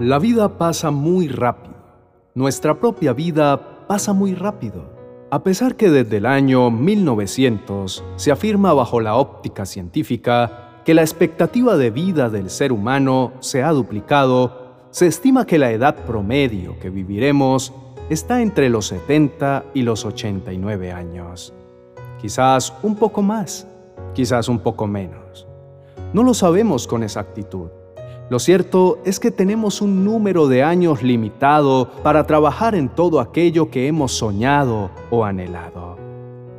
La vida pasa muy rápido. Nuestra propia vida pasa muy rápido. A pesar que desde el año 1900 se afirma bajo la óptica científica que la expectativa de vida del ser humano se ha duplicado, se estima que la edad promedio que viviremos está entre los 70 y los 89 años. Quizás un poco más, quizás un poco menos. No lo sabemos con exactitud lo cierto es que tenemos un número de años limitado para trabajar en todo aquello que hemos soñado o anhelado.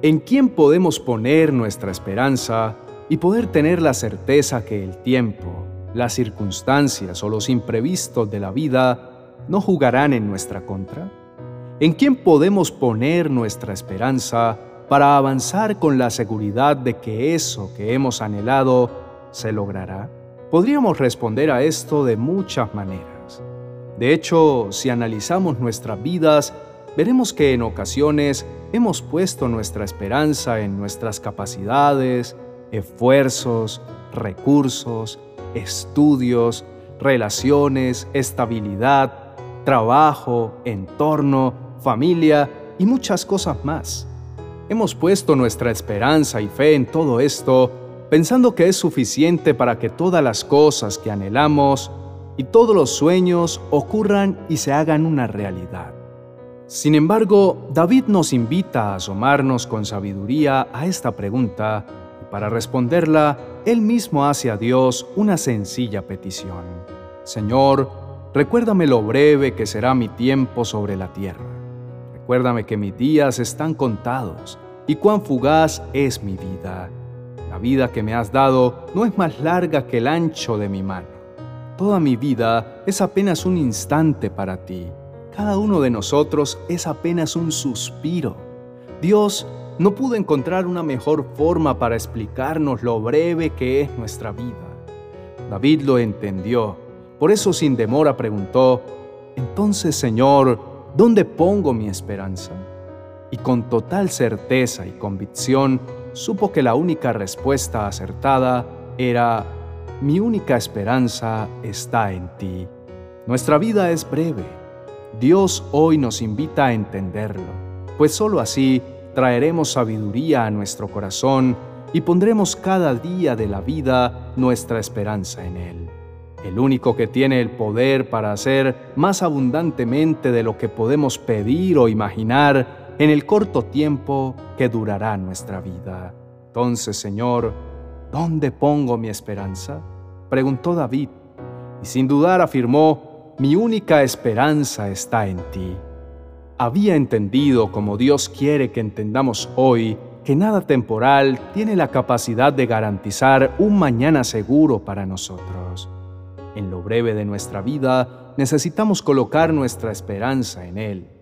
¿En quién podemos poner nuestra esperanza y poder tener la certeza que el tiempo, las circunstancias o los imprevistos de la vida no jugarán en nuestra contra? ¿En quién podemos poner nuestra esperanza para avanzar con la seguridad de que eso que hemos anhelado se logrará? Podríamos responder a esto de muchas maneras. De hecho, si analizamos nuestras vidas, veremos que en ocasiones hemos puesto nuestra esperanza en nuestras capacidades, esfuerzos, recursos, estudios, relaciones, estabilidad, trabajo, entorno, familia y muchas cosas más. Hemos puesto nuestra esperanza y fe en todo esto pensando que es suficiente para que todas las cosas que anhelamos y todos los sueños ocurran y se hagan una realidad. Sin embargo, David nos invita a asomarnos con sabiduría a esta pregunta y para responderla, él mismo hace a Dios una sencilla petición. Señor, recuérdame lo breve que será mi tiempo sobre la tierra. Recuérdame que mis días están contados y cuán fugaz es mi vida vida que me has dado no es más larga que el ancho de mi mano. Toda mi vida es apenas un instante para ti. Cada uno de nosotros es apenas un suspiro. Dios no pudo encontrar una mejor forma para explicarnos lo breve que es nuestra vida. David lo entendió, por eso sin demora preguntó, Entonces, Señor, ¿dónde pongo mi esperanza? Y con total certeza y convicción supo que la única respuesta acertada era, mi única esperanza está en ti. Nuestra vida es breve. Dios hoy nos invita a entenderlo, pues sólo así traeremos sabiduría a nuestro corazón y pondremos cada día de la vida nuestra esperanza en Él. El único que tiene el poder para hacer más abundantemente de lo que podemos pedir o imaginar en el corto tiempo que durará nuestra vida. Entonces, Señor, ¿dónde pongo mi esperanza? preguntó David, y sin dudar afirmó, mi única esperanza está en ti. Había entendido, como Dios quiere que entendamos hoy, que nada temporal tiene la capacidad de garantizar un mañana seguro para nosotros. En lo breve de nuestra vida necesitamos colocar nuestra esperanza en Él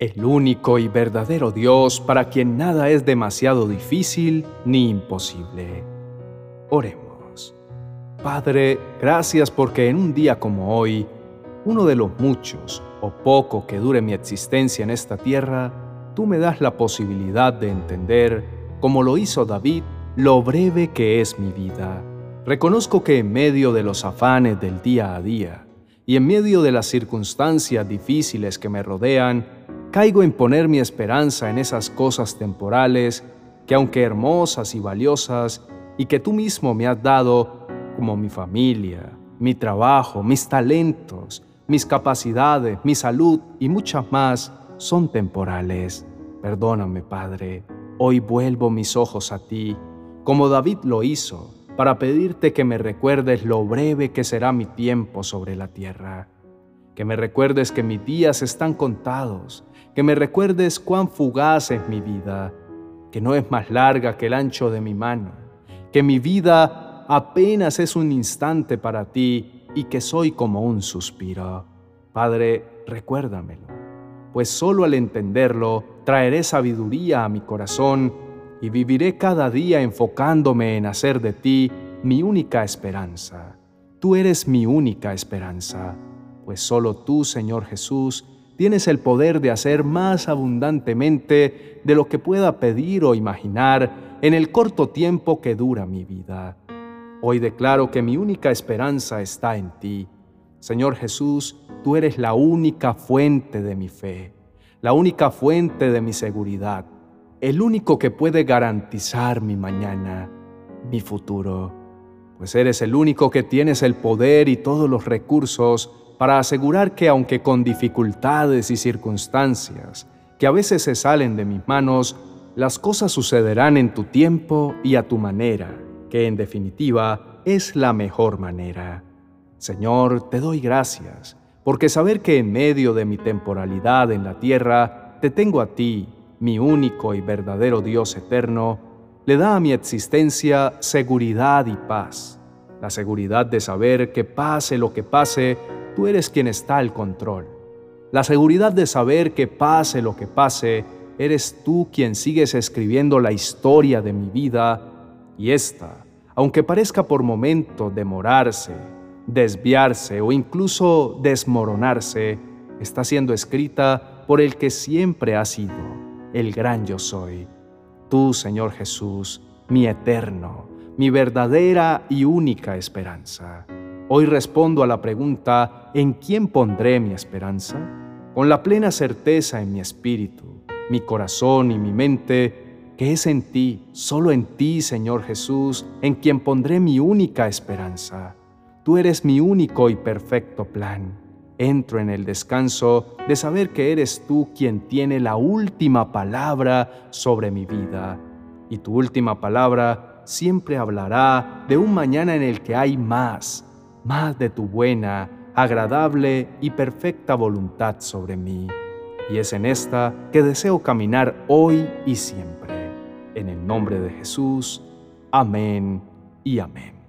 el único y verdadero Dios para quien nada es demasiado difícil ni imposible. Oremos. Padre, gracias porque en un día como hoy, uno de los muchos o poco que dure mi existencia en esta tierra, tú me das la posibilidad de entender, como lo hizo David, lo breve que es mi vida. Reconozco que en medio de los afanes del día a día y en medio de las circunstancias difíciles que me rodean, caigo en poner mi esperanza en esas cosas temporales que aunque hermosas y valiosas y que tú mismo me has dado, como mi familia, mi trabajo, mis talentos, mis capacidades, mi salud y muchas más, son temporales. Perdóname, Padre, hoy vuelvo mis ojos a ti, como David lo hizo, para pedirte que me recuerdes lo breve que será mi tiempo sobre la tierra que me recuerdes que mis días están contados, que me recuerdes cuán fugaz es mi vida, que no es más larga que el ancho de mi mano, que mi vida apenas es un instante para ti y que soy como un suspiro. Padre, recuérdamelo, pues solo al entenderlo traeré sabiduría a mi corazón y viviré cada día enfocándome en hacer de ti mi única esperanza. Tú eres mi única esperanza pues solo tú, Señor Jesús, tienes el poder de hacer más abundantemente de lo que pueda pedir o imaginar en el corto tiempo que dura mi vida. Hoy declaro que mi única esperanza está en ti. Señor Jesús, tú eres la única fuente de mi fe, la única fuente de mi seguridad, el único que puede garantizar mi mañana, mi futuro, pues eres el único que tienes el poder y todos los recursos para asegurar que aunque con dificultades y circunstancias que a veces se salen de mis manos, las cosas sucederán en tu tiempo y a tu manera, que en definitiva es la mejor manera. Señor, te doy gracias, porque saber que en medio de mi temporalidad en la tierra, te tengo a ti, mi único y verdadero Dios eterno, le da a mi existencia seguridad y paz. La seguridad de saber que pase lo que pase, tú eres quien está al control. La seguridad de saber que pase lo que pase, eres tú quien sigues escribiendo la historia de mi vida y esta, aunque parezca por momento demorarse, desviarse o incluso desmoronarse, está siendo escrita por el que siempre ha sido, el gran yo soy. Tú, Señor Jesús, mi eterno, mi verdadera y única esperanza. Hoy respondo a la pregunta, ¿en quién pondré mi esperanza? Con la plena certeza en mi espíritu, mi corazón y mi mente, que es en ti, solo en ti, Señor Jesús, en quien pondré mi única esperanza. Tú eres mi único y perfecto plan. Entro en el descanso de saber que eres tú quien tiene la última palabra sobre mi vida. Y tu última palabra siempre hablará de un mañana en el que hay más, más de tu buena, agradable y perfecta voluntad sobre mí. Y es en esta que deseo caminar hoy y siempre. En el nombre de Jesús. Amén y amén.